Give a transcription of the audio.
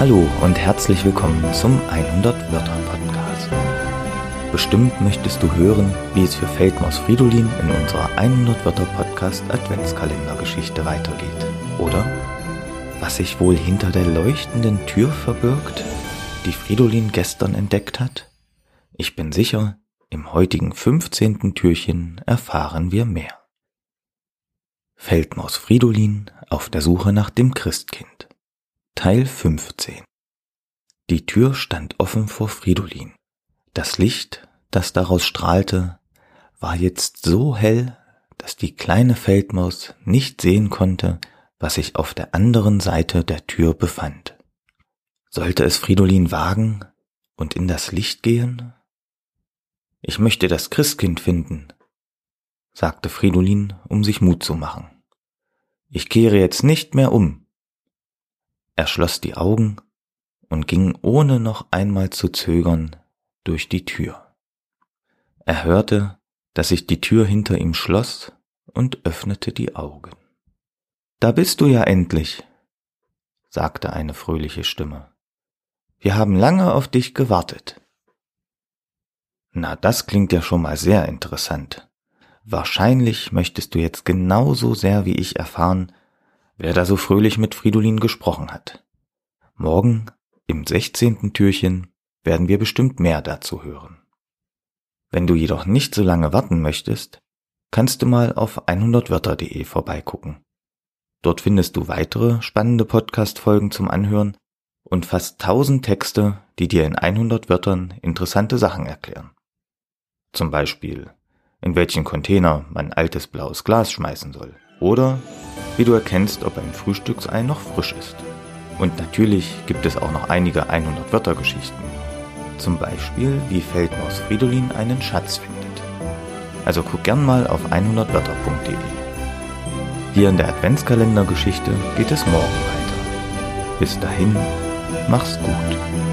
Hallo und herzlich willkommen zum 100 Wörter Podcast. Bestimmt möchtest du hören, wie es für Feldmaus Fridolin in unserer 100 Wörter Podcast Adventskalendergeschichte weitergeht, oder? Was sich wohl hinter der leuchtenden Tür verbirgt, die Fridolin gestern entdeckt hat? Ich bin sicher, im heutigen 15. Türchen erfahren wir mehr. Feldmaus Fridolin auf der Suche nach dem Christkind. Teil 15 Die Tür stand offen vor Fridolin. Das Licht, das daraus strahlte, war jetzt so hell, dass die kleine Feldmaus nicht sehen konnte, was sich auf der anderen Seite der Tür befand. Sollte es Fridolin wagen und in das Licht gehen? Ich möchte das Christkind finden, sagte Fridolin, um sich Mut zu machen. Ich kehre jetzt nicht mehr um. Er schloss die Augen und ging ohne noch einmal zu zögern durch die Tür. Er hörte, dass sich die Tür hinter ihm schloss und öffnete die Augen. Da bist du ja endlich, sagte eine fröhliche Stimme. Wir haben lange auf dich gewartet. Na, das klingt ja schon mal sehr interessant. Wahrscheinlich möchtest du jetzt genauso sehr wie ich erfahren, wer da so fröhlich mit Fridolin gesprochen hat. Morgen, im sechzehnten Türchen, werden wir bestimmt mehr dazu hören. Wenn du jedoch nicht so lange warten möchtest, kannst du mal auf 100wörter.de vorbeigucken. Dort findest du weitere spannende Podcast-Folgen zum Anhören und fast 1000 Texte, die dir in 100 Wörtern interessante Sachen erklären. Zum Beispiel, in welchen Container man altes blaues Glas schmeißen soll. Oder wie du erkennst, ob ein Frühstücksei noch frisch ist. Und natürlich gibt es auch noch einige 100 Wörter Geschichten. Zum Beispiel, wie Feldmaus Fridolin einen Schatz findet. Also guck gern mal auf 100wörter.de. Hier in der Adventskalendergeschichte geht es morgen weiter. Bis dahin, mach's gut.